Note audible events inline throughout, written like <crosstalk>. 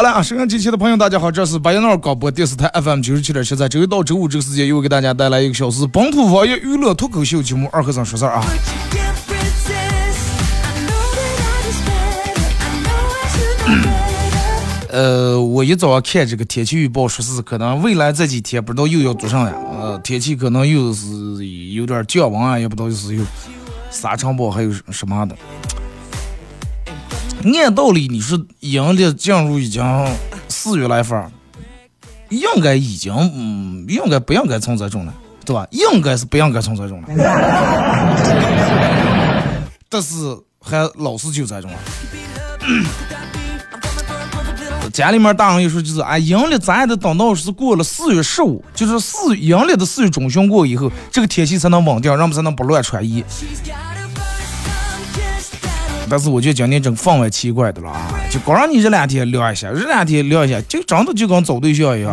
好了啊，收音机前的朋友，大家好，这是白杨闹广播电视台 FM 九十七点七，在周一到周五这个时间，又给大家带来一个小时本土方言娱乐脱口秀节目《二和尚说事儿》啊。呃，我一早上看这个天气预报，说是可能未来这几天不知道又要做啥呀？呃，天气可能又是有点降温啊，也不知道是有沙尘暴，还有什么的。按道理，你说阴历进入已经四月来份，应该已经嗯，应该不应该从这种了，对吧？应该是不应该从这种了，但是还老是就这种了。<coughs> 家里面大人又说，就是啊，阴历咱也得等到是过了四月十五，就是四阴历的四月中旬过以后，这个天气才能稳定，人们才能不乱穿衣。但是我觉得今年这个氛围奇怪的了啊，就光让你这两天凉一下，这两天凉一下，就真的就跟找对象一样。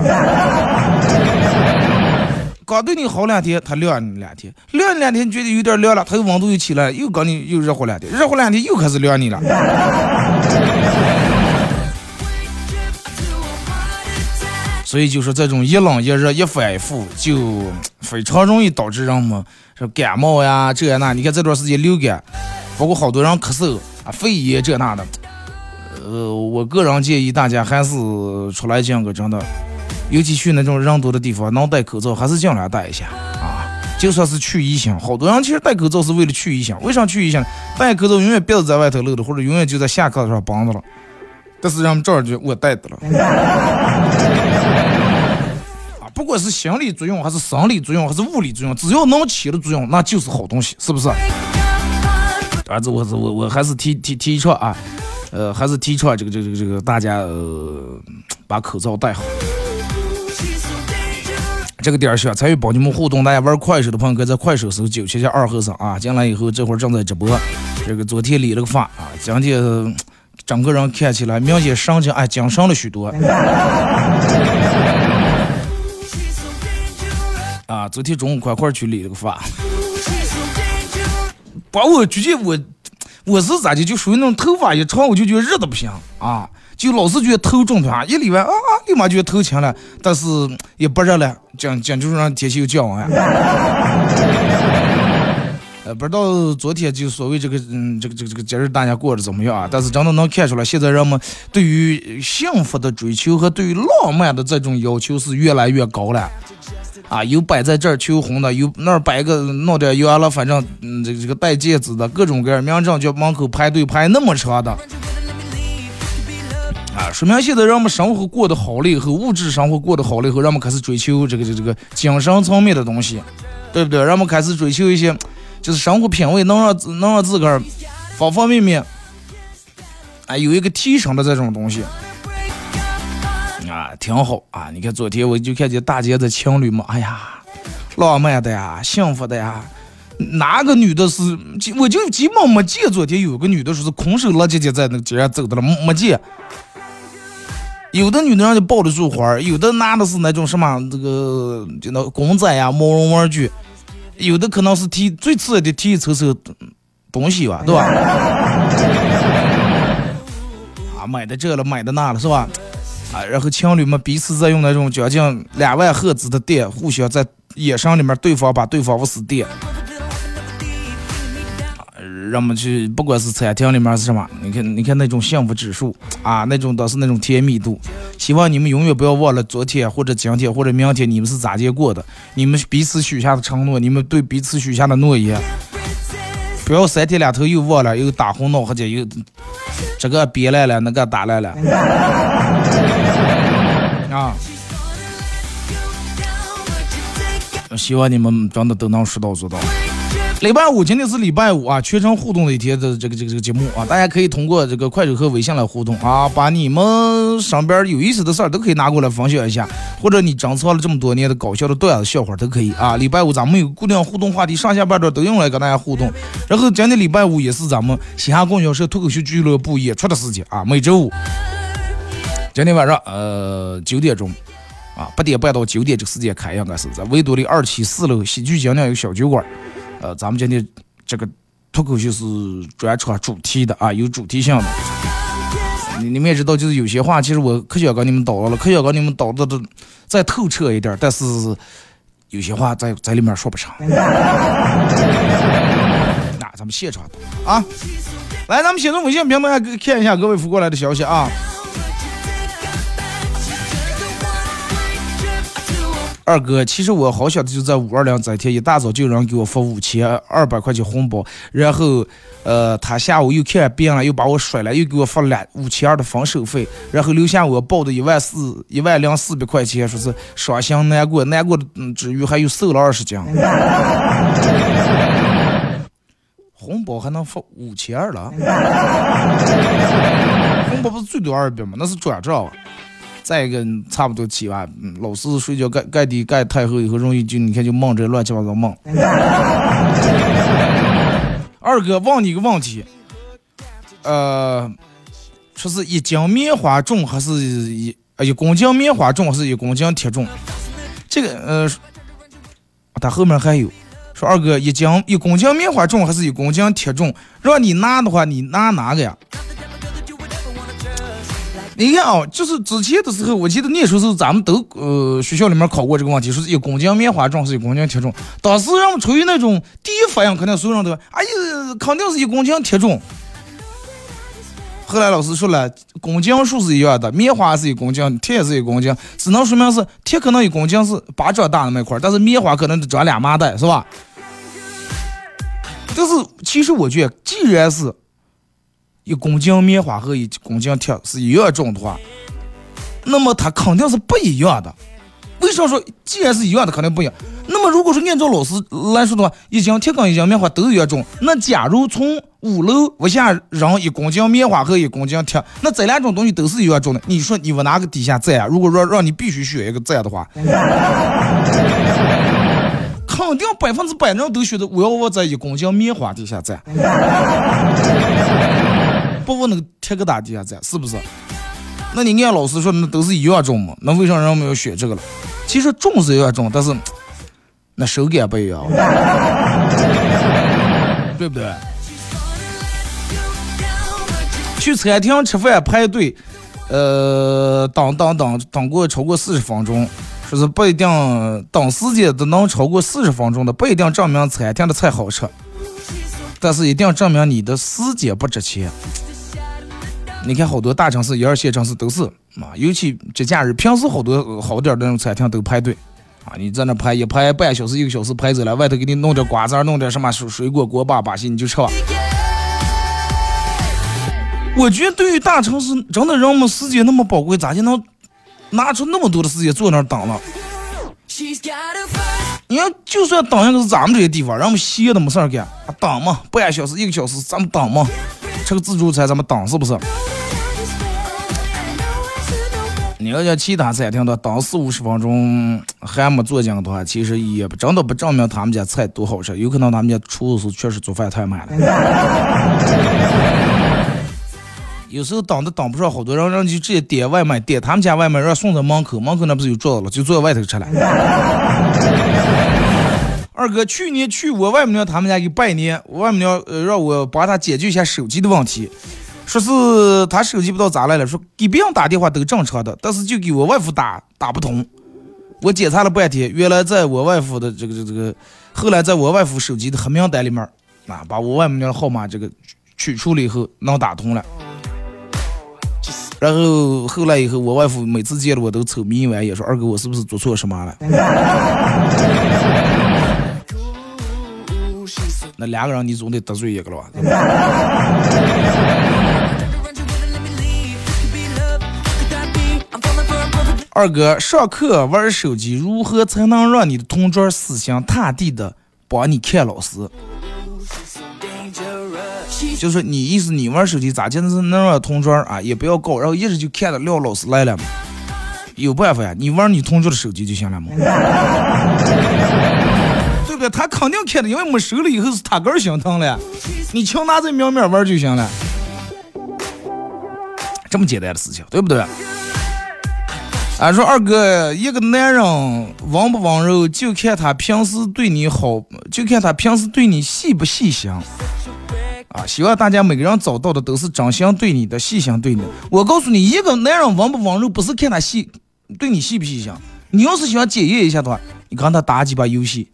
刚对你好两天，他凉你两天，凉你两天觉得有点凉了，他又温度又起来，又跟你又热乎两天，热乎两天又开始凉你了。所以就是这种一冷一热一反复，就非常容易导致人们说感冒呀这呀那。你看这段时间流感。包括好多人咳嗽啊、肺炎这那的，呃，我个人建议大家还是出来讲个真的，尤其去那种人多的地方，能戴口罩还是尽量戴一下啊。就算是去异乡，好多人其实戴口罩是为了去异乡。为啥去异乡？戴口罩永远鼻子在外头露的，或者永远就在下课的时候绑着了。但是人们这儿就我戴的了。<laughs> 啊，不管是心理作用，还是生理作用，还是物理作用，只要能起的作用，那就是好东西，是不是？儿子，我我我还是提提提倡啊，呃，还是提倡这个这个这个大家呃把口罩戴好。这个点儿想参与帮你们互动，大家玩快手的朋友可以在快手搜九七七二和尚啊，进来以后这会儿正在直播。这个昨天理了个发啊，今天整个人看起来明显神情哎精神了许多。啊，昨天中午快快去理了个发。把我直接我我是咋的？就属于那种头发一长，我就觉得热的不行啊，就老是觉得头重团，一理完啊啊，立马就头轻了，但是也不热了，讲讲就是让天气又降温。<laughs> 呃，不知道昨天就所谓这个嗯这个这个这个节日大家过得怎么样啊？但是真的能看出来，现在人们对于幸福的追求和对于浪漫的这种要求是越来越高了。啊，有摆在这儿求红的，有那儿摆个弄点圆了，反正嗯，这个这个戴戒指的，各种各样，明正就门口排队排那么长的。啊，说明现在人们生活过得好了以后，物质生活过得好了以后，人们开始追求这个这这个精神层面的东西，对不对？人们开始追求一些，就是生活品味能让能让自个儿方方面面，啊，有一个提升的这种东西。挺好啊！你看昨天我就看见大街的情侣嘛，哎呀，浪漫的呀，幸福的呀。哪个女的是？我就基本没见昨天有个女的说是空手拉姐姐在那街上走的了，没见。有的女的让就抱得住花有的拿的是那种什么这个就那公仔呀、毛绒玩具，有的可能是提最次的提一抽抽东西吧，对吧？啊，买的这了，买的那了，是吧？啊，然后情侣们彼此在用那种将近两万赫兹的电，互相在眼神里面对方把对方往死电。人们去，不管是餐厅里面是什么，你看，你看那种幸福指数啊，那种都是那种甜蜜度。希望你们永远不要忘了昨天或者今天或者明天你们是咋结过的，你们彼此许下的承诺，你们对彼此许下的诺言，不要三天两头又忘了，又打红脑壳又这个憋来了，那个打来了啊。希望你们真的都能说到做到。礼拜五，今天是礼拜五啊，全程互动的一天的这个这个这个节目啊，大家可以通过这个快手和微信来互动啊，把你们身边有意思的事儿都可以拿过来分享一下，或者你珍藏了这么多年的搞笑的段子笑话都可以啊。礼拜五咱们有固定互动话题，上下半段都用来跟大家互动。然后今天礼拜五也是咱们嘻哈供销社脱口秀俱乐部演出的时间啊，每周五，今天晚上呃九点钟。啊，八点半到九点这个时间开，应该是在维多利二期四楼喜剧精酿有小酒馆。呃，咱们今天这个脱口秀是专场主题的啊，有主题性的。你你们也知道，就是有些话，其实我可想跟你们叨叨了，可想跟你们叨的的再透彻一点，但是有些话在在里面说不上。<laughs> 那咱们现场啊，来，咱们先从微信平台看一下各位发过来的消息啊。二哥，其实我好想的就在五二零这天，一大早就有人给我发五千二百块钱红包，然后，呃，他下午又看病了，又把我甩了，又给我发了两五千二的分手费，然后留下我报的一万四一万零四百块钱，说是伤心难过，难过的之余还有瘦了二十斤。红包还能发五千二了？红包不是最多二百吗？那是转账。再一个差不多七万，老是睡觉盖盖地盖太厚以后容易就你看就梦这乱七八糟梦。<laughs> 二哥问你个问题，呃，说是一斤棉花重还是一一公斤棉花重还是一公斤铁重？这个呃，他后面还有说二哥一斤一公斤棉花重还是一公斤铁重？让你拿的话，你拿哪个呀？你看啊，就是之前的时候，我记得那时候是咱们都呃学校里面考过这个问题，说是一公斤棉花重是一公斤铁重。当时人们出于那种第一反应，肯定所有人都哎呀，肯定是一公斤铁重。后来老师说了，公斤数是一样的，棉花是一公斤，铁也是一公斤，只能说明是铁可能一公斤是巴掌大的那么一块，但是棉花可能得长俩麻袋，是吧？但是其实我觉得，既然是一公斤棉花和一公斤铁是一样重的话，那么它肯定是不一样的。为啥说既然是一样的，肯定不一样？那么如果说按照老师来说的话，一斤铁跟一斤棉花都一样重，那假如从五楼往下扔一公斤棉花和一公斤铁，那这两种东西都是一样重的，你说你往哪个底下站啊？如果说让你必须选一个站的话，肯定百分之百人都选择我要我在一公斤棉花底下站。不问那个铁疙瘩底下站是不是？那你按老师说，那都是一样重嘛？那为啥人们要选这个了？其实重是一样重，但是那手感不一样，<laughs> 对不对？去餐厅吃饭排队，呃，等等等等过超过四十分钟，说是不一定等时间都能超过四十分钟的，不一定证明餐厅的菜好吃，但是一定证明你的时间不值钱。你看，好多大城市、一二线城市都是啊，尤其节假日，平时好多好点的那种餐厅都排队啊。你在那排一排半小时、一个小时排走了，外头给你弄点瓜子儿、弄点什么水水果、锅巴、把戏，你就吃吧。我觉得对于大城市，真的人们时间那么宝贵，咋就能拿出那么多的时间坐那儿等了？你看，就算等一个是咱们这些地方，人们歇的没事儿干，等嘛，半小时、一个小时，咱们等嘛，吃个自助餐，咱们等是不是？你要像其他餐厅的等四五十分钟还没坐进的话，其实也不真的不证明他们家菜多好吃，有可能他们家厨师确实做饭太慢了。<laughs> 有时候等都等不上，好多人人就直接点外卖，点他们家外卖，让送到门口，门口那不是有桌子了，就坐在外头吃了。二哥，去年去我外母娘他们家给拜年，我外母娘呃让我帮他解决一下手机的问题。说是他手机不知道咋来了，说给别人打电话都正常的，但是就给我外父打打不通。我检查了半天，原来在我外父的这个这个这个，后来在我外父手机的黑名单里面啊，把我外母娘的号码这个取出了以后，能打通了。然后后来以后，我外父每次见了我都愁眉歪眼，说二哥我是不是做错什么了？那两个人你总得得罪一个了吧？<laughs> 二哥，上课玩手机，如何才能让你的同桌死心塌地的帮你看老师？就是你意思，你玩手机咋就是能让同桌啊也不要搞，然后一直就看着廖老师来了嘛？有办法呀，你玩你同桌的手机就行了嘛？<laughs> 他肯定看的，因为没收了以后是他个儿心疼了，你强拿在明面玩就行了，这么简单的事情，对不对？俺说二哥，一个男人温不温柔，就看他平时对你好，就看他平时对你细不细心。啊，希望大家每个人找到的都是真心对你的、细心对你。我告诉你，一个男人温不温柔，不是看他细，对你细不细心。你要是想检验一下的话，你跟他打几把游戏，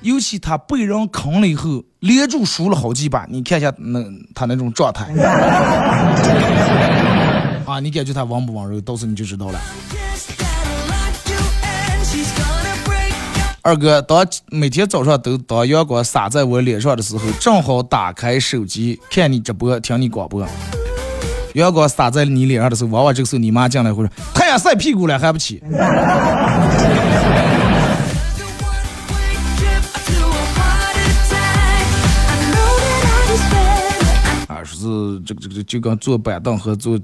尤其他被人坑了以后，连住输了好几把，你看一下那他那种状态。啊，你感觉他温不温柔，到时候你就知道了。二哥，当每天早上都当阳光洒在我脸上的时候，正好打开手机看你直播，听你广播。阳光洒在你脸上的时候，往往这个时候你妈进来会说：“太阳晒屁股了，还不起？”啊，<laughs> <laughs> 说是这个这个就跟坐板凳和坐。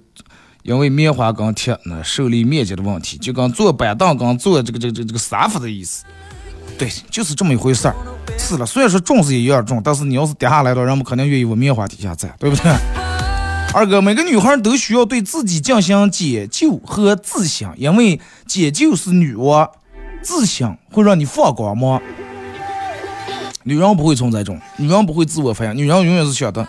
因为棉花跟铁呢受力面积的问题，就跟坐板凳跟坐这个这个这个这个沙发的意思，对，就是这么一回事儿。是了，虽然说重是一样重，但是你要是跌下来了，人们肯定愿意往棉花底下站，对不对？<laughs> 二哥，每个女孩都需要对自己进行解救和自省，因为解救是女娲，自省会让你放光芒。女人不会存在这种，女人不会自我反省，女人永远是想的，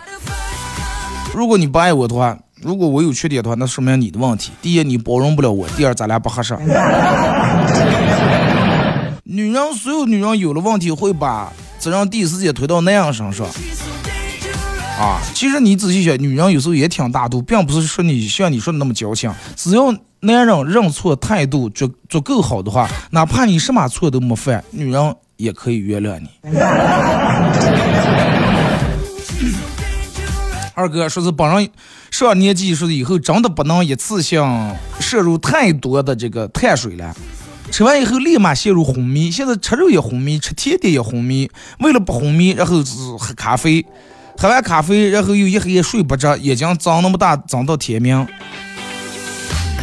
如果你不爱我的话。如果我有缺点的话，那说明你的问题。第一，你包容不了我；第二，咱俩不合适。<laughs> 女人，所有女人有了问题，会把责任第一时间推到男人身上。啊，其实你仔细想，女人有时候也挺大度，并不是说你像你说的那么矫情。只要男人认错态度足足够好的话，哪怕你什么错都没犯，女人也可以原谅你。二哥说是本人上年纪，说是以后真的不能一次性摄入太多的这个碳水了，吃完以后立马陷入昏迷。现在吃肉也昏迷，吃甜点也昏迷。为了不昏迷，然后是喝咖啡，喝完咖啡，然后又一黑夜睡不着，眼睛睁那么大，睁到天明。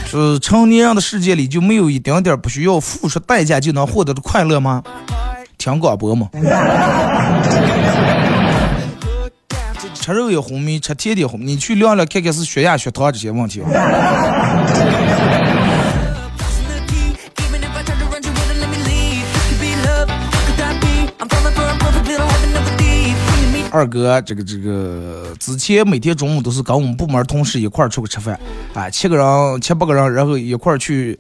是成年人的世界里就没有一丁点不需要付出代价就能获得的快乐吗？听广播吗？吃肉也红米，吃甜点红。你去量量看看是血压、血糖这些问题。二哥，这个这个，之前每天中午都是跟我们部门同事一块儿出去吃饭，啊，七个人、七八个人，然后一块儿去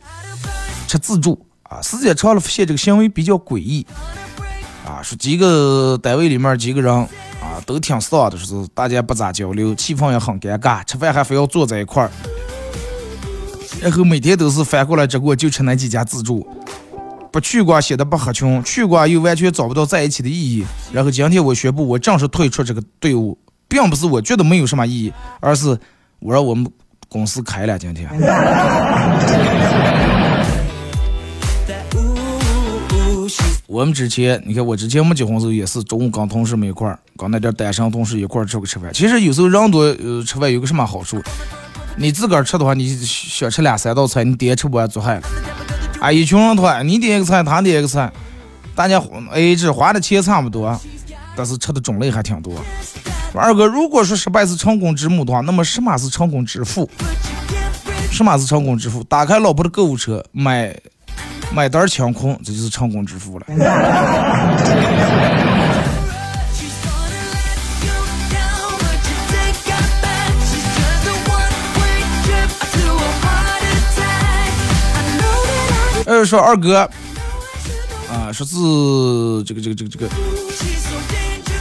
吃自助，啊，时间长了发现这个行为比较诡异，啊，说几个单位里面几个人。啊，都挺丧的，说是大家不咋交流，气氛也很尴尬，吃饭还非要坐在一块儿，然后每天都是翻过来直过就吃那几家自助，不去过显得不合群，去过又完全找不到在一起的意义。然后今天我宣布，我正式退出这个队伍，并不是我觉得没有什么意义，而是我让我们公司开了今天。我们之前，你看我之前没结婚时候也是中午跟同事们一块儿，跟那点单身同事一块儿出去吃饭。其实有时候人多，呃，吃饭有个什么好处？你自个儿吃的话，你想吃两三道菜，你点吃不完做害了。啊，一群人团，你点一个菜，他点一个菜，大家 A 制花的钱差不多，但是吃的种类还挺多。二哥，如果说失败是成功之母的话，那么什么是成功之父？什么是成功之父？打开老婆的购物车，买。买单抢空，这就是成功之父了。<laughs> 呃，说二哥，啊，说是这个这个这个这个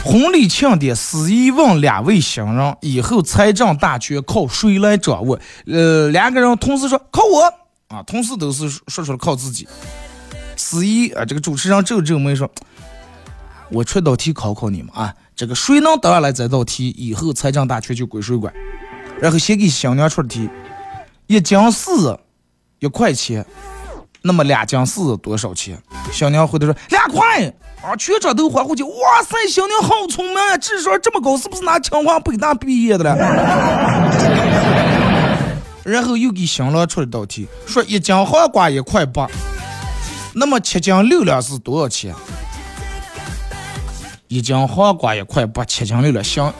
婚礼庆典，司仪问两位新人以后财政大权靠谁来掌握？呃，两个人同时说靠我啊，同时都是说出了靠自己。司仪啊，这个主持人皱皱眉说：“我出道题考考你们啊，这个谁能答下来这道题，以后财政大权就归谁管。”然后先给新娘出题，一斤四一块钱。那么两斤柿多少钱？小娘回答说两块。啊，全场都欢呼起，哇塞，小娘好聪明啊，智商这么高，是不是拿清华北大毕业的了？<laughs> 然后又给新郎出了道题，说一斤黄瓜一块八，那么七斤六两是多少钱？一斤黄瓜一块八，七斤六两，行。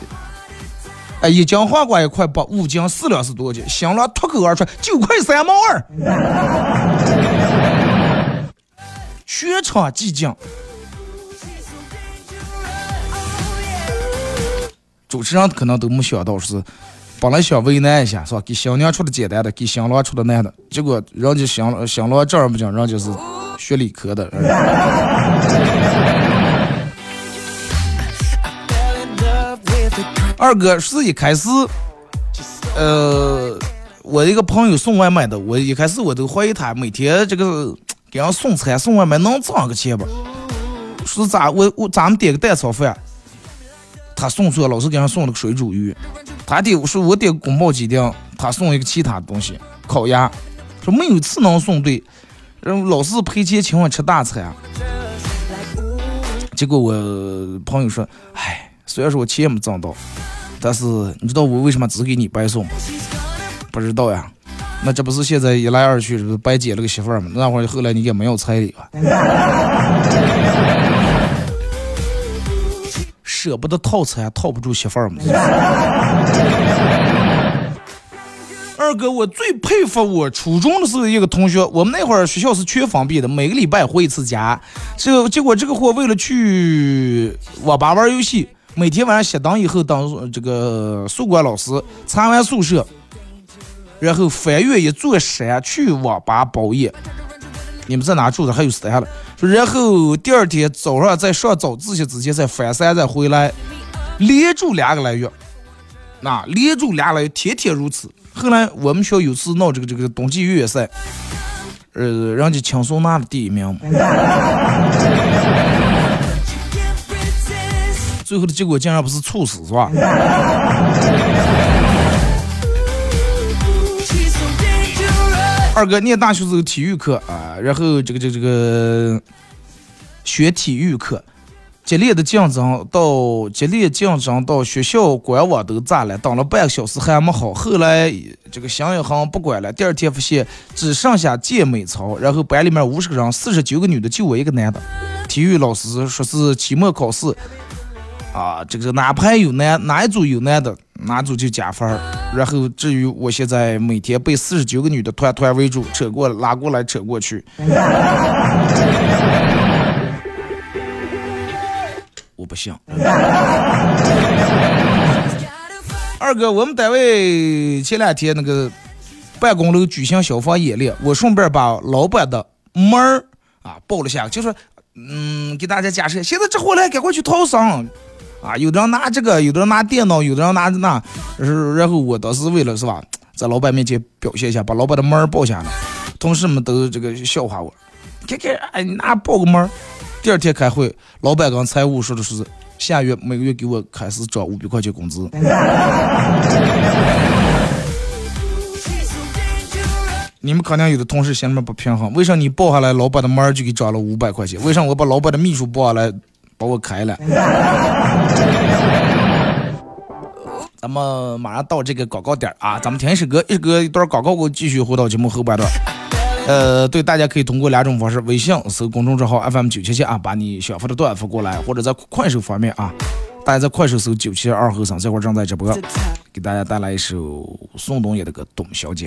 哎，一斤黄瓜一块八，五斤四两是多少钱？新郎脱口而出九块三毛二，全场寂静。主持人可能都没想到是，本来想为难一下是吧？给新娘出的简单的，给新郎出的难的，结果人家新新郎正儿不讲，人家是学理科的。<laughs> 二哥是一开始，呃，我一个朋友送外卖的，我一开始我都怀疑他每天这个给人送餐送外卖能挣个钱不？是咋我我咱们点个蛋炒饭，他送错老是给人送了个水煮鱼，他点我说我点宫保鸡丁，他送一个其他的东西烤鸭，说没有次能送对，然后老是赔钱请我吃大餐，结果我朋友说，唉。虽然说我钱没挣到，但是你知道我为什么只给你白送吗？不知道呀，那这不是现在一来二去，是白捡了个媳妇儿吗？那会儿后来你也没有彩礼吧？舍不得套餐，套不住媳妇儿嘛。二哥，我最佩服我初中的时候一个同学，我们那会儿学校是全封闭的，每个礼拜回一次家。这结果这个货为了去网吧玩游戏。每天晚上熄灯以后，当这个宿管老师查完宿舍，然后翻越一座山去网吧包夜。你们在哪住的？还有山了。说然后第二天早上在上早自习之前再翻山再回来，连住两个来月。那连住两个来月，天天如此。后来我们学校有次闹这个这个冬季越野赛，呃，人家轻松拿了第一名。<laughs> 最后的结果竟然不是猝死，是吧？二哥念大学时候体育课啊，然后这个这个这个学体育课，激烈的竞争到激烈竞争到学校官网都炸了，等了半个小时还没好，后来这个新一行不管了，第二天发现只剩下健美操，然后班里面五十个人，四十九个女的，就我一个男的。体育老师说是期末考试。啊，这个哪排有男，哪一组有男的，拿走就加分儿。然后至于我现在每天被四十九个女的团团围住，扯过拉过来扯过去，<laughs> 我不信。二哥，我们单位前两天那个办公楼举行消防演练，我顺便把老板的门儿啊报了下，就说，嗯，给大家假设，现在这货来，赶快去逃生。啊，有的人拿这个，有的人拿电脑，有的人拿那，是然后我当时为了是吧，<tsk> 在老板面前表现一下，把老板的门报下来，同事们都这个笑话我，看看，哎，你拿报个门。第二天开会，老板跟财务说的是下月每个月给我开始涨五百块钱工资。<laughs> 你们肯定有的同事心里面不平衡，为啥你报下来老板的门就给涨了五百块钱？为啥我把老板的秘书报下来？把我开了，咱们马上到这个广告点啊！咱们听一首歌，一首歌一段广告，我继续回到节目后半段。呃，对，大家可以通过两种方式：微信搜公众账号 FM 九七七啊，把你想发的段发过来；或者在快手方面啊，大家在快手搜九七二后生，这会儿正在直播，给大家带来一首宋冬野的歌《董小姐》。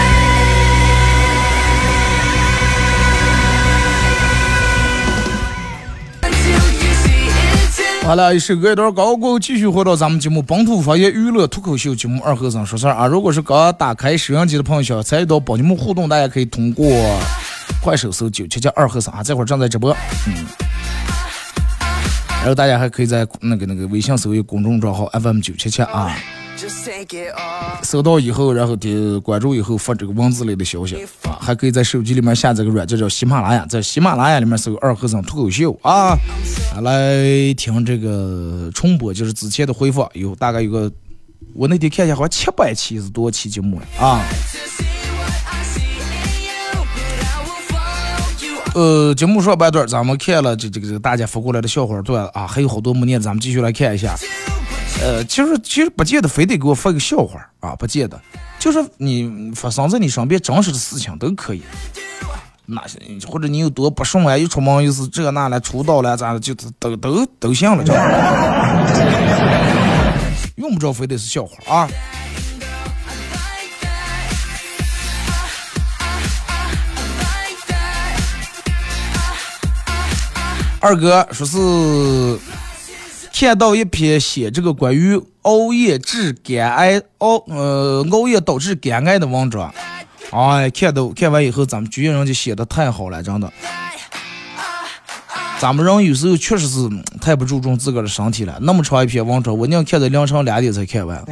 好了，一首歌一段高过后，继续回到咱们节目《本土方言娱乐脱口秀》节目二和尚说事儿啊！如果是刚打开收音机的朋友，想参与到帮你们互动，大家可以通过快手搜九七七二和尚啊，这会儿正在直播，嗯。然后大家还可以在那个那个微信搜一公众账号 FM 九七七啊。收到以后，然后点关注以后发这个文字类的消息啊，还可以在手机里面下载个软件叫喜马拉雅，在喜马拉雅里面搜二和尚脱口秀啊，来听这个重播，就是之前的回放，有大概有个，我那天看一下好像七百七十多期节目了啊。呃，节目上半段咱们看了这这个这个大家发过来的笑话段啊，还有好多没念，咱们继续来看一下。呃，其实其实不见得非得给我发个笑话啊，不见得，就是你发生在你身边真实的事情都可以。那些或者你有多不顺啊，一出门又是这那了，出道了咋的，就都都都行了，这用不着非得是笑话啊。二哥说是。看到一篇写这个关于熬夜致肝癌熬呃熬夜导致肝癌的文章，哎，看到看完以后，咱们局人家写的太好了，真的。咱们人有时候确实是太不注重自个儿的身体了。那么长一篇文章，我宁看到凌晨两点才看完。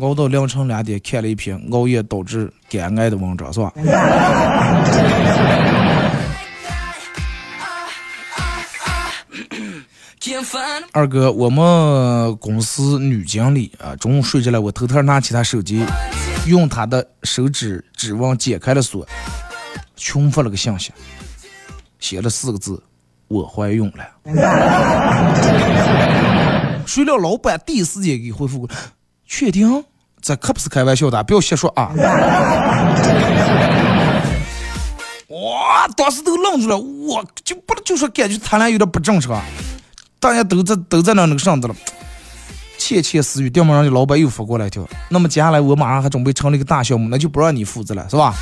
熬到凌晨两点看了一篇熬夜导致肝癌的文章，是吧？二哥，我们公司女经理啊，中午睡着了，我偷偷拿起她手机，用她的手指指纹解开了锁，群发了个信息，写了四个字：我怀孕了。<laughs> 谁料老板第一时间给回复，确定？这可不是开玩笑的，不要瞎说啊！<laughs> 哇，当时都愣住了，我就不能就说感觉他俩有点不正常。大家都在都在那那个上子了，窃窃私语。电门上的老板又发过来一条，那么接下来我马上还准备成立一个大项目，那就不让你负责了，是吧？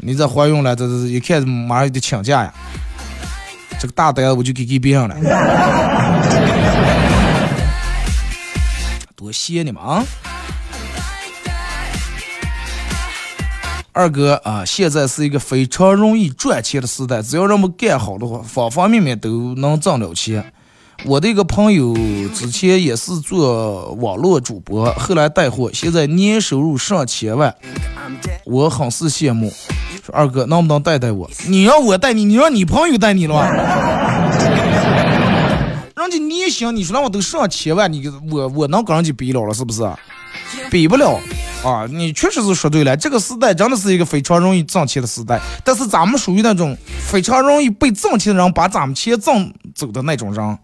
你这怀孕了，这这一看马上就得请假呀。这个大单我就给给别人了，多谢你们啊！二哥啊，现在是一个非常容易赚钱的时代，只要人们干好的话，方方面面都能挣了钱。我的一个朋友之前也是做网络主播，后来带货，现在年收入上千万，我很是羡慕。说二哥能不能带带我？你让我带你，你让你朋友带你了？人家年薪，你说让我都上千万，你我我能跟人家比了了是不是？比不了啊！你确实是说对了，这个时代真的是一个非常容易挣钱的时代，但是咱们属于那种非常容易被挣钱的人把咱们钱挣走的那种人，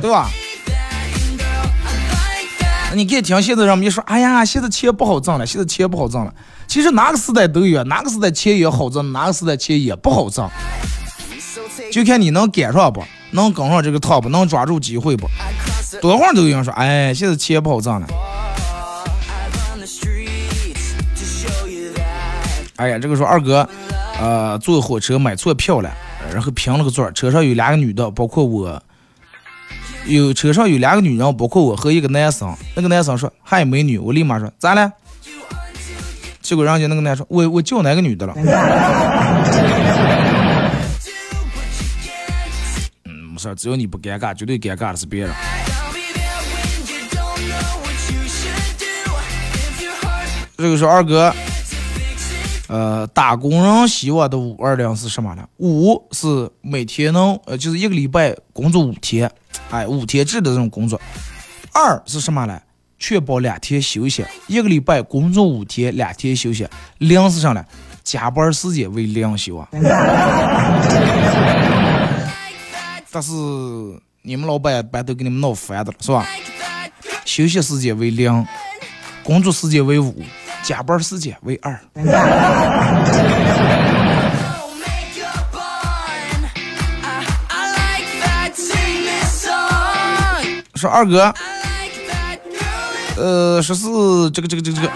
对吧？你别听现在人们一说，哎呀，现在钱不好挣了，现在钱不好挣了。其实哪个时代都有，哪个时代钱也好挣，哪个时代钱也不好挣。就看你能赶上不，能跟上这个趟不，能抓住机会不。多会儿都有人说，哎，现在钱不好挣了。哎呀，这个说二哥，呃，坐火车买错票了，然后拼了个座，车上有两个女的，包括我，有车上有两个女人，包括我和一个男生。那个男生说嗨美女，我立马说咋了？结果人家那个男生我我叫哪个女的了？<laughs> 嗯，没事，只要你不尴尬，绝对尴尬的是别人。这个说二哥。呃，打工人希望的五二零是什么呢？五是每天能，呃，就是一个礼拜工作五天，哎，五天制的这种工作。二是什么呢？确保两天休息，一个礼拜工作五天，两天休息。零是啥呢？加班时间为零休啊。<laughs> 但是你们老板班都给你们闹烦的了，是吧？休息时间为零，工作时间为五。加班时间为二。<laughs> 说二哥，呃，说是这个这个这个这个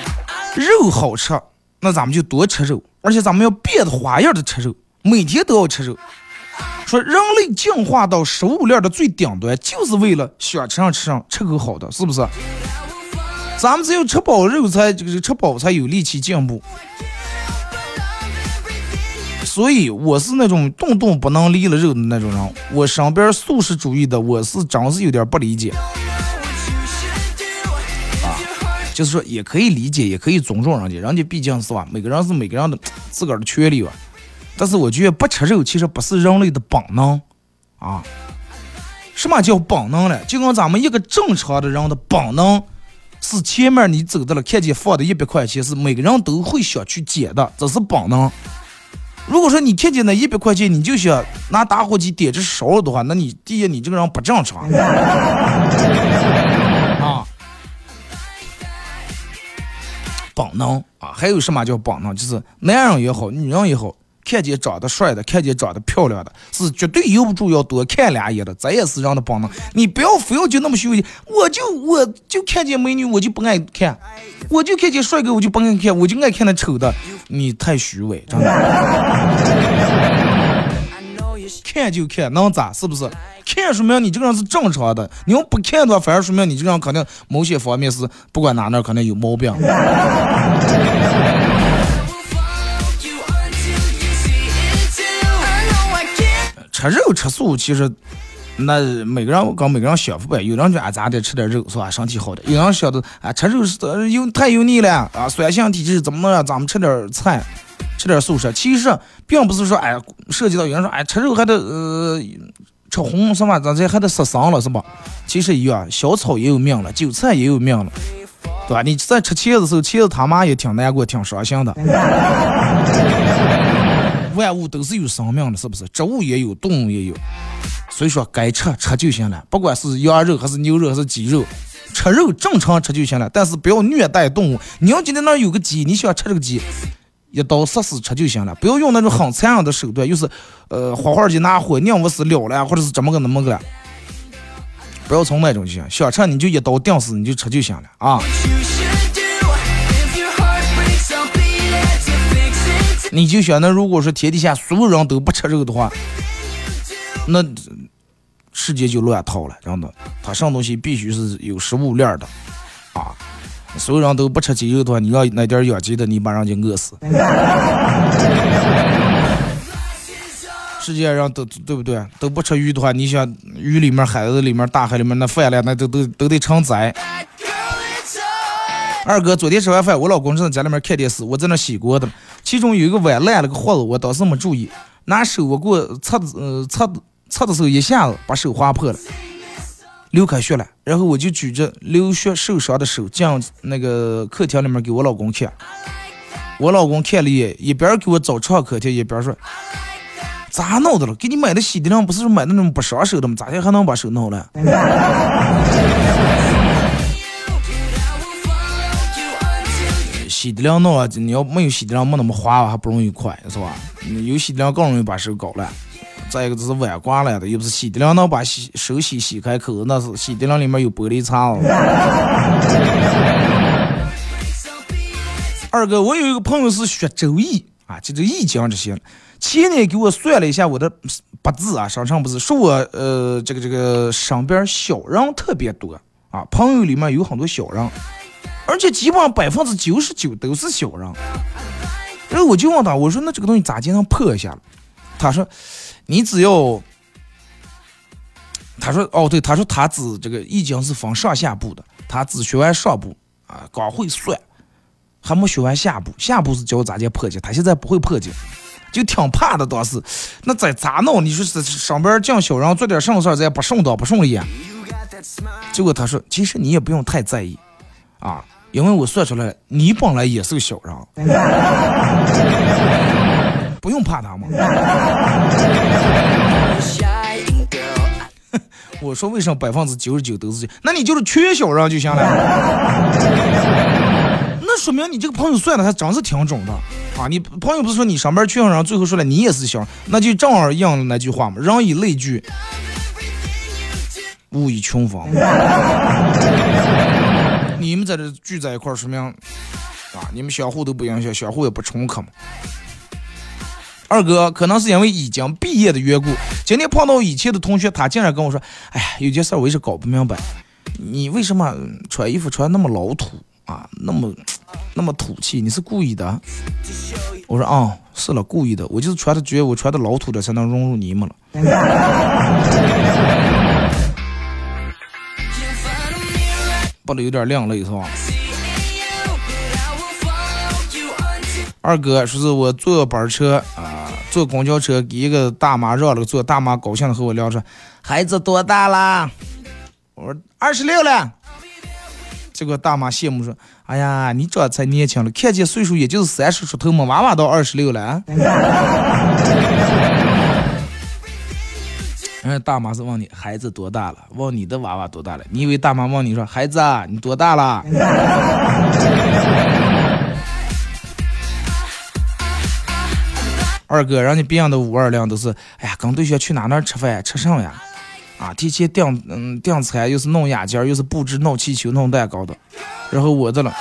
肉好吃，那咱们就多吃肉，而且咱们要变着花样的吃肉，每天都要吃肉。说人类进化到食物链的最顶端，就是为了想吃上吃上吃口好的，是不是？咱们只有吃饱肉才，就是吃饱才有力气进步。所以我是那种动动不能离了肉的那种人。我身边素食主义的，我是真是有点不理解。啊，就是说也可以理解，也可以尊重人家，人家毕竟是吧，每个人是每个人的自个儿的权利吧。但是我觉得不吃肉其实不是人类的本能啊。什么叫本能呢？就跟咱们一个正常的人的本能。是前面你走到了，看见放的一百块钱，是每个人都会想去捡的，这是本能。如果说你看见那一百块钱，你就想拿打火机点着烧了的话，那你第一，你这个人不正常啊。本能啊，还有什么叫本能？就是男人也好，女人也好。看见长得帅的，看见长得漂亮的，是绝对由不住要多看两眼的，这也是人的本能。你不要非要就那么虚伪，我就我就看见美女我就不爱看，我就看见帅哥我就不爱看，我就爱看那丑的。你太虚伪，真的。看就看，能咋？是不是？看说明你这个人是正常的，你要不看的话，反而说明你这个人可能某些方面是不管哪哪可能有毛病。吃肉吃素，其实那每个人跟每个人想法不一样。有人就啊，咱得吃点肉是吧？身体好的。有人想的啊，吃肉是油太油腻了啊，酸性体质怎么能让咱们吃点菜，吃点素食？其实并不是说哎，涉及到有人说哎，吃肉还得呃吃红什么，咱这还得杀生了是吧？其实一样，小草也有命了，韭菜也有命了，对吧？你在吃茄子的时候，茄子他妈也挺难过，挺伤心的。<laughs> 万物都是有生命的，是不是？植物也有，动物也有，所以说该吃吃就行了。不管是羊肉还是牛肉还是鸡肉，吃肉正常吃就行了。但是不要虐待动物。你要今天那有个鸡，你想吃这个鸡，一刀杀死吃就行了。不要用那种很残忍的手段，又是呃花花就拿火拧不死了了，或者是怎么个怎么个。不要从那种就行，想吃你就一刀定死，你就吃就行了啊。你就想，那如果说天底下所有人都不吃肉的话，那世界就乱套了，真的。他上东西必须是有食物链的啊！所有人都不吃鸡肉的话，你让那点养鸡的，你把人家饿死。<laughs> 世界上都对不对？都不吃鱼的话，你想鱼里面、海子里面、大海里面那饭量，那都都都得成灾。二哥，昨天吃完饭，我老公正在家里面看电视，我在那洗锅的，其中有一个碗烂了个豁子，我当时没注意，拿手我给我擦的，呃，擦擦的时候一下子把手划破了，流开血了，然后我就举着流血受伤的手进那个客厅里面给我老公看，我老公看了一眼，一边给我找创可贴，一边说，咋弄的了？给你买的洗涤灵不是说买的那种不伤手的吗？咋的还能把手弄了？<laughs> 洗涤灵弄啊，你要没有洗涤灵没那么滑，还不容易快，是吧？有洗涤灵更容易把手搞烂。再一个就是碗刮来的，又不是洗涤灵能把洗手洗洗开口，那是洗涤灵里面有玻璃碴子。<laughs> 二哥，我有一个朋友是学周易啊，就这易经这些，前年给我算了一下我的八字啊，上上不是说我呃这个这个上边小人特别多啊，朋友里面有很多小人，而且基本上百分之九十九都是小人。然后我就问他，我说那这个东西咋才能破一下？他说，你只要，他说哦对，他说他只这个易经是分上下部的，他只学完上部啊，刚会算，还没学完下部，下部是教咋接破解，他现在不会破解，就挺怕的当时，那在咋弄？你说是上边降小人做点什么事儿，咱不顺当不顺利？结果他说，其实你也不用太在意啊。因为我算出来，你本来也是个小人，不用怕他们？我说为什么百分之九十九都是？那你就是缺小人就行了。那说明你这个朋友算的还真是挺准的啊！你朋友不是说你上班缺小人，最后说了你也是小人，那就正好应了那句话嘛：人以类聚，物以群分。你们在这聚在一块儿，说明啊，你们相互都不影响，相互也不冲克嘛。二哥可能是因为已经毕业的缘故，今天碰到以前的同学，他竟然跟我说：“哎呀，有件事我一直搞不明白，你为什么穿衣服穿那么老土啊，那么那么土气？你是故意的？”我说：“啊，是了，故意的，我就是穿的觉得我穿的老土的才能融入你们了。”不得有点另类是吧？二哥说是我坐板车啊，坐公交车给一个大妈让了个座，大妈高兴的和我聊说：“孩子多大了？”我说：“二十六了。”结果大妈羡慕说：“哎呀，你这才年轻了，看见岁数也就是三十出头嘛，娃娃到二十六了。<laughs> ”嗯，大妈是问你孩子多大了？问你的娃娃多大了？你以为大妈问你说孩子啊，你多大了？<laughs> 二哥，人家别人的五二零都是，哎呀，跟对象去哪哪吃饭，吃上呀？啊，提前订嗯订餐，又是弄雅间，又是布置，弄气球，弄蛋糕的。然后我的了。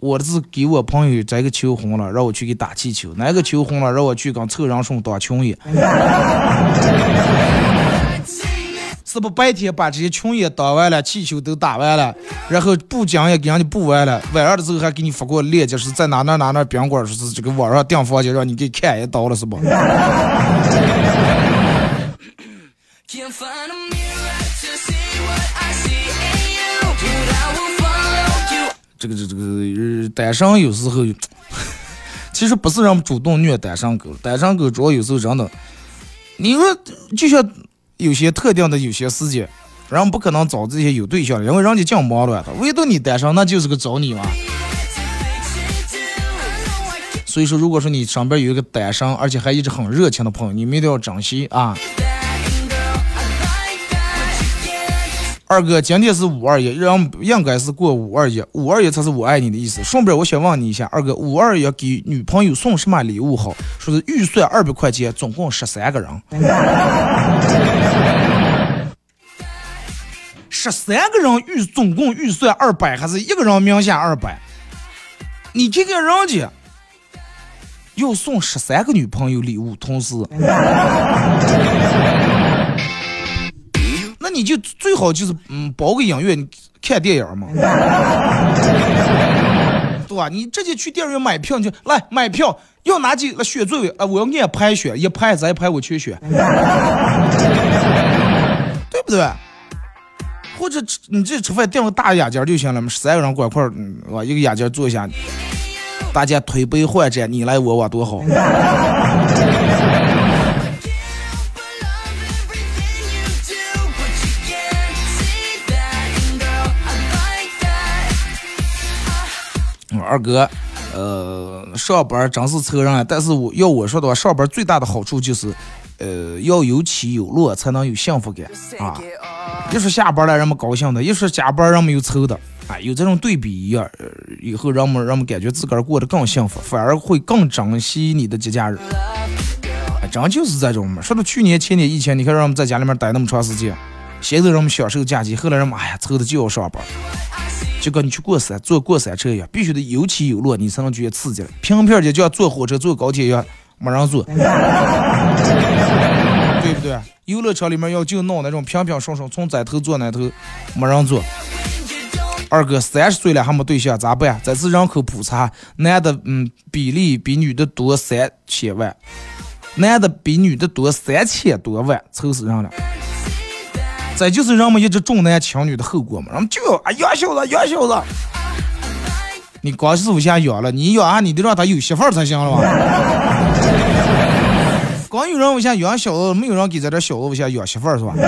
我是给我朋友摘个球红了，让我去给打气球；哪个球红了，让我去跟凑人数当群演。是不白天把这些群演当完了，气球都打完了，然后布景也给人家布完了，晚上的时候还给你发过链接，是在哪哪哪哪宾馆，说是这个网上订房间，让你给看一刀了，是不？这个这这个单身有时候，其实不是人主动虐单身狗，单身狗主要有时候真的，你说就像有些特定的有些时间，人不可能找这些有对象的，因为人家净忙乱的，唯独你单身，那就是个找你嘛。所以说，如果说你身边有一个单身而且还一直很热情的朋友，你们一定要珍惜啊。二哥，今天是五二一，人应该是过五二一，五二一才是我爱你的意思。顺便我想问你一下，二哥，五二一给女朋友送什么礼物好？说是预算二百块钱，总共十三个人，十三个人预总共预算二百，还是一个人名下二百？你这个人家要送十三个女朋友礼物，同时。那你就最好就是嗯包个影院看电影嘛，<laughs> 对吧？你直接去电影院买票，你就来买票，要哪几个选座位啊？我要按排选，一排再一排我去选，<laughs> 对不对？或者你这吃饭订个大雅间就行了嘛，三个人管块儿，嗯，一个雅间坐一下，大家推杯换盏，你来我往，多好。<laughs> 二哥，呃，上班真是愁人啊！但是我要我说的话，上班最大的好处就是，呃，要有起有落，才能有幸福感啊！一说下班了，人们高兴的；一说加班，人们又愁的。啊，有这种对比一样，以后人们人们感觉自个儿过得更幸福，反而会更珍惜你的节假日。真就是这种嘛。说到去年、前年疫情，你看让我们在家里面待那么长时间，现在让我们享受假期，后来人们哎呀，愁的就要上班，就跟你去过山、坐过山车一样，必须得有起有落，你才能觉得刺激了。平平的就像坐火车、坐高铁一样，没人坐，<laughs> 对不对？游乐场里面要就弄那种平平顺顺，从这头坐那头，没人坐。二哥三十岁了还没对象咋办？这次人口普查，男的嗯比例比女的多三千万，男的比女的多三千多万，愁死人了。这就是人们一直重男轻女的后果嘛。人们就啊养小子养小子，你光是不想养了，你养啊你得让他有媳妇儿才行了吧？<laughs> 光有人我想养小子，没有人给咱这小子我想养媳妇儿是吧？<laughs>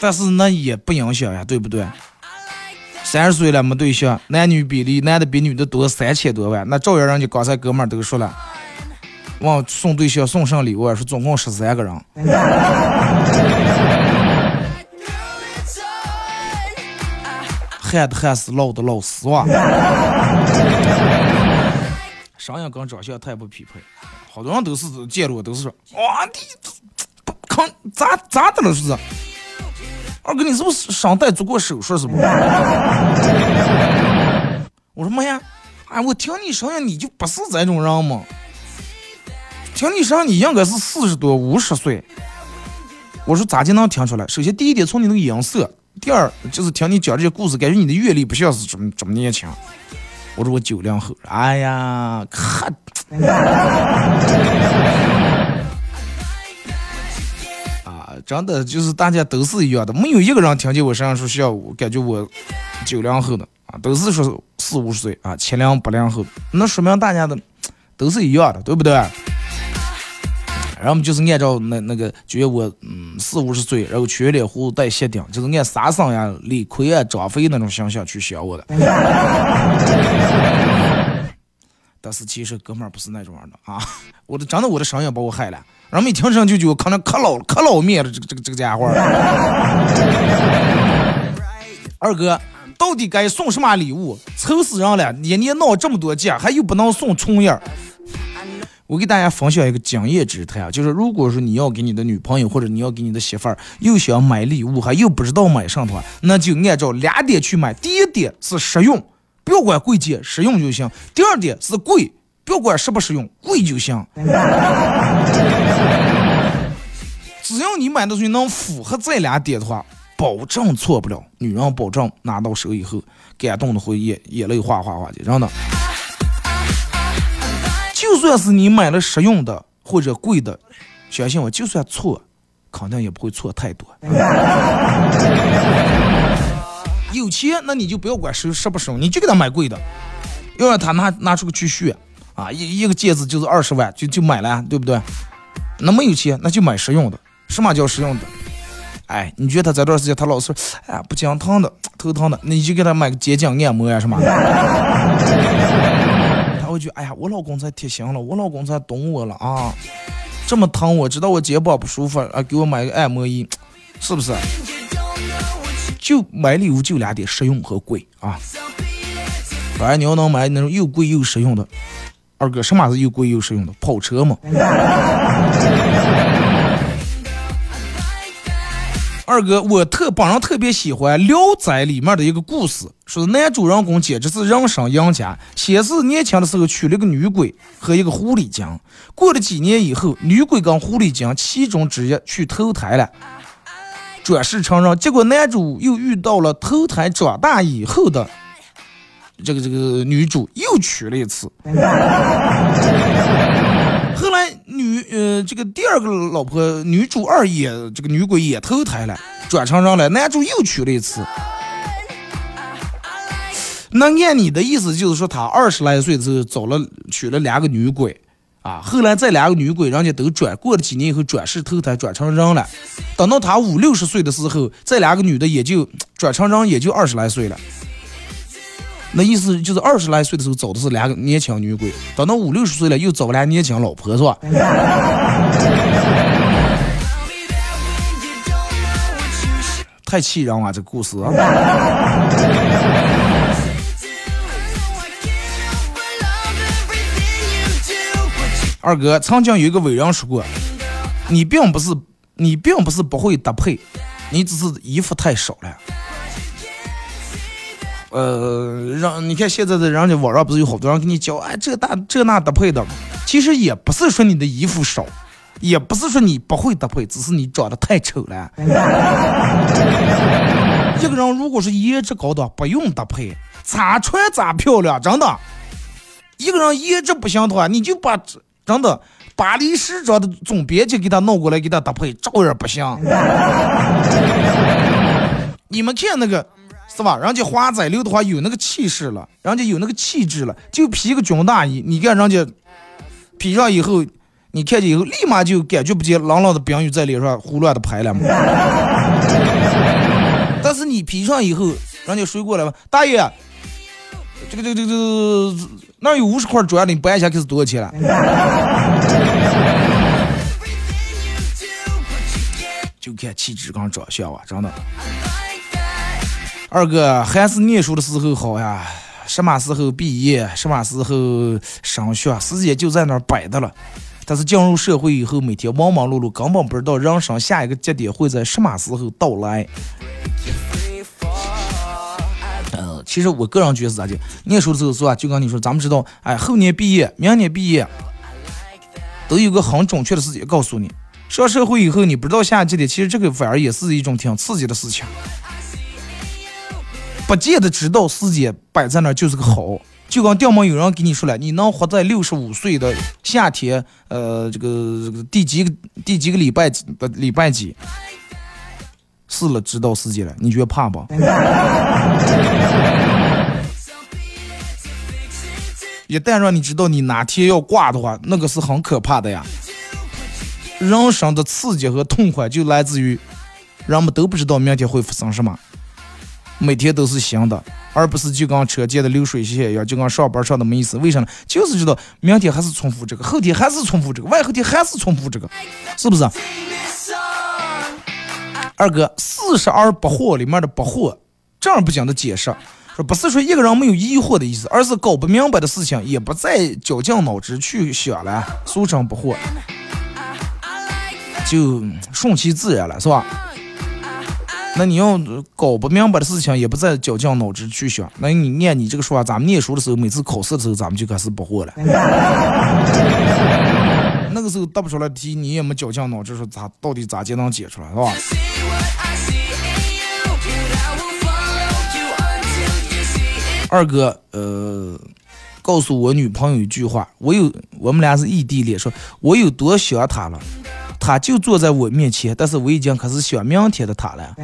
但是那也不影响呀，对不对？三十岁了没对象，男女比例，男的比女的多三千多万，那照样人家刚才哥们儿都说了，往送对象送上礼物，说总共十三个人。喊的喊死，唠的唠死哇！声音跟长相太不匹配，好多人都是见了我都是说，哇，你看咋咋的了是不是？二哥，你是不是上带做过手术是不？我说妈呀，哎，我听你声音你就不是这种人嘛？听你声你应该是四十多五十岁。我说咋就能听出来？首先第一点从你那个音色，第二就是听你讲这些故事，感觉你的阅历不像是这么这么年轻。我说我九零后，哎呀，可。<laughs> 真的就是大家都是一样的，没有一个人听见我身上说像我，感觉我九零后的啊，都是说四五十岁啊，七零八零后，那说明大家的都是一样的，对不对？然后就是按照那那个觉得我嗯四五十岁，然后全脸胡子带斜顶，就是按沙僧呀、李逵啊、张飞那种形象去想我的。<laughs> 但是其实哥们儿不是那种样的啊，我的真的我的声音把我害了。然后一听上去就可能可老可老面了，这个这个这个家伙。二哥，到底该送什么礼物？愁死人了！年年闹这么多件，还又不能送重样。我给大家分享一个经验之谈啊，就是如果说你要给你的女朋友或者你要给你的媳妇儿，又想买礼物，还又不知道买什么，那就按照两点去买。第一点是实用，不要管贵贱，实用就行。第二点是贵。不要管实不实用，贵就行。<laughs> 只要你买的东西能符合这俩点的话，保证错不了。女人保证拿到手以后，感动的会眼眼泪哗哗哗的，真的。就算是你买了实用的或者贵的，相信我，就算错，肯定也不会错太多。<laughs> 有钱，那你就不要管实实不实用，你就给他买贵的，要让他拿拿出个去炫。啊，一一个戒指就是二十万，就就买了，对不对？那没有钱，那就买实用的。什么叫实用的？哎，你觉得他这段时间他老是哎不讲疼的，头疼的，那你就给他买个肩颈按摩呀什么？他我去哎呀，我老公才贴心了，我老公才懂我了啊，这么疼我知道我肩膀不舒服啊，给我买个按摩仪，是不是？就买礼物就两点，实用和贵啊。反正你要能买那种又贵又实用的。二哥，什么是又贵又实用的跑车嘛？二哥，我特本人特别喜欢《聊斋》里面的一个故事，说男主人公简直是人生赢家。先是年轻的时候娶了个女鬼和一个狐狸精，过了几年以后，女鬼跟狐狸精其中之一去投胎了，转世成人。结果男主又遇到了投胎长大以后的。这个这个女主又娶了一次，后来女呃这个第二个老婆女主二也这个女鬼也投胎了，转成人了，男主又娶了一次。那按你的意思就是说，他二十来岁的时候找了娶了两个女鬼啊，后来这两个女鬼人家都转过了几年以后转世投胎转成人了，等到他五六十岁的时候，这两个女的也就转成人也就二十来岁了。那意思就是二十来岁的时候找的是两个年轻女鬼，等到五六十岁了又找俩年轻老婆，是吧？太气人了，这故事。二哥曾经有一个伟人说过，你并不是你并不是不会搭配，你只是衣服太少了。呃，让你看现在的人家网上不是有好多人给你教，哎，这大这那搭配的，其实也不是说你的衣服少，也不是说你不会搭配，只是你长得太丑了。<laughs> 一个人如果是颜值高的，不用搭配，咋穿咋漂亮，真的。一个人颜值不行的话，你就把真的巴黎时装的总编辑给他弄过来给他搭配，照样不行。<laughs> 你们看那个。是吧？人家华仔刘德华有那个气势了，人家有那个气质了，就披个军大衣，你看人家披上以后，你看见以后，立马就感觉不见朗朗的冰雨在脸上胡乱的拍了嘛。<laughs> 但是你披上以后，人家谁过来嘛？大爷，这个这个这个那有五十块砖的，你搬一下可是多少钱了？<laughs> 就看气质跟长相啊，真的。二哥还是念书的时候好呀，什么时候毕业，什么时候升学，时间就在那儿摆着了。但是进入社会以后，每天忙忙碌碌，根本不知道人生下一个节点会在什么时候到来。呃，其实我个人觉得是咋的，念书的时候是吧？就跟你说，咱们知道，哎，后年毕业，明年毕业，都有个很准确的时间告诉你。上社会以后，你不知道下一个节点，其实这个反而也是一种挺刺激的事情。不见得知道时间摆在那就是个好，就刚掉毛有人给你说了，你能活在六十五岁的夏天，呃，这个这个第几个第几个礼拜几礼拜几？是了，知道时间了，你觉得怕不？一旦让你知道你哪天要挂的话，那个是很可怕的呀。人生的刺激和痛快就来自于人们都不知道明天会发生什么。每天都是新的，而不是就跟车间的流水线一样，就跟上班上的没意思。为什么？就是知道明天还是重复这个，后天还是重复这个，外后天还是重复这个，是不是？二哥，四十而不惑里面的不惑，正儿八经的解释，说不是说一个人没有疑惑的意思，而是搞不明白的事情也不再绞尽脑汁去想了，俗称不惑，就顺其自然了，是吧？那你要搞不明白的事情，也不再绞尽脑汁去想。那你念你这个说法，咱们念书的时候，每次考试的时候，咱们就开始不惑了。<laughs> 那个时候答不出来题，你也没绞尽脑汁说咋到底咋就能解出来，是吧？二哥，呃，告诉我女朋友一句话，我有我们俩是异地恋，说我有多想她了。他就坐在我面前，但是我已经开始想明天的他了。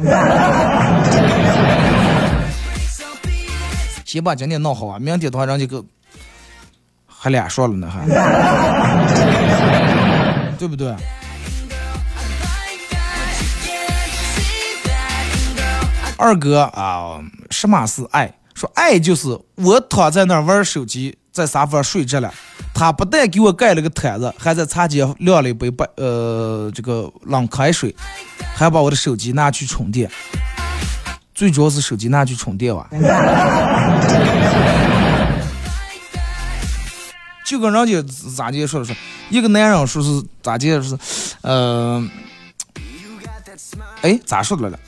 先把今天弄好啊，明天的话人家个还俩说了呢，还对不对？二哥啊，什么是爱？说爱就是我躺在那玩手机，在沙发睡着了。他不但给我盖了个毯子，还在茶几晾了一杯白呃这个冷开水，还把我的手机拿去充电。最主要是手机拿去充电哇，<laughs> 就跟人家咋的说的说，一个男人说是咋地是，呃，哎咋说的来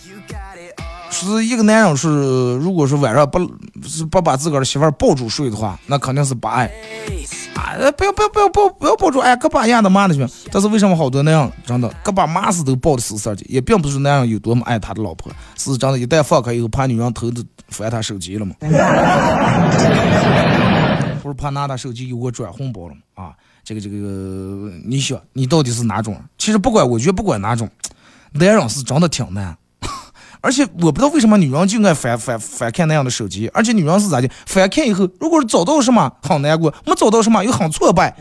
是一个男人是，如果是晚上不是不把自个儿的媳妇抱住睡的话，那肯定是不爱。啊，不要不要不要抱不要抱住，哎，胳膊压的麻的去。但是为什么好多那样真的胳膊麻死都抱的死死的？也并不是那样有多么爱他的老婆，是真的，一旦放开以后，怕女人偷着翻他手机了嘛？<laughs> 不是怕拿他手机给我转红包了吗？啊，这个这个，你想你到底是哪种？其实不管，我觉得不管哪种，男人是真的挺难。而且我不知道为什么女人就爱翻翻翻看那样的手机，而且女人是咋的？翻看以后，如果是找到什么很难过，没找到什么又很挫败。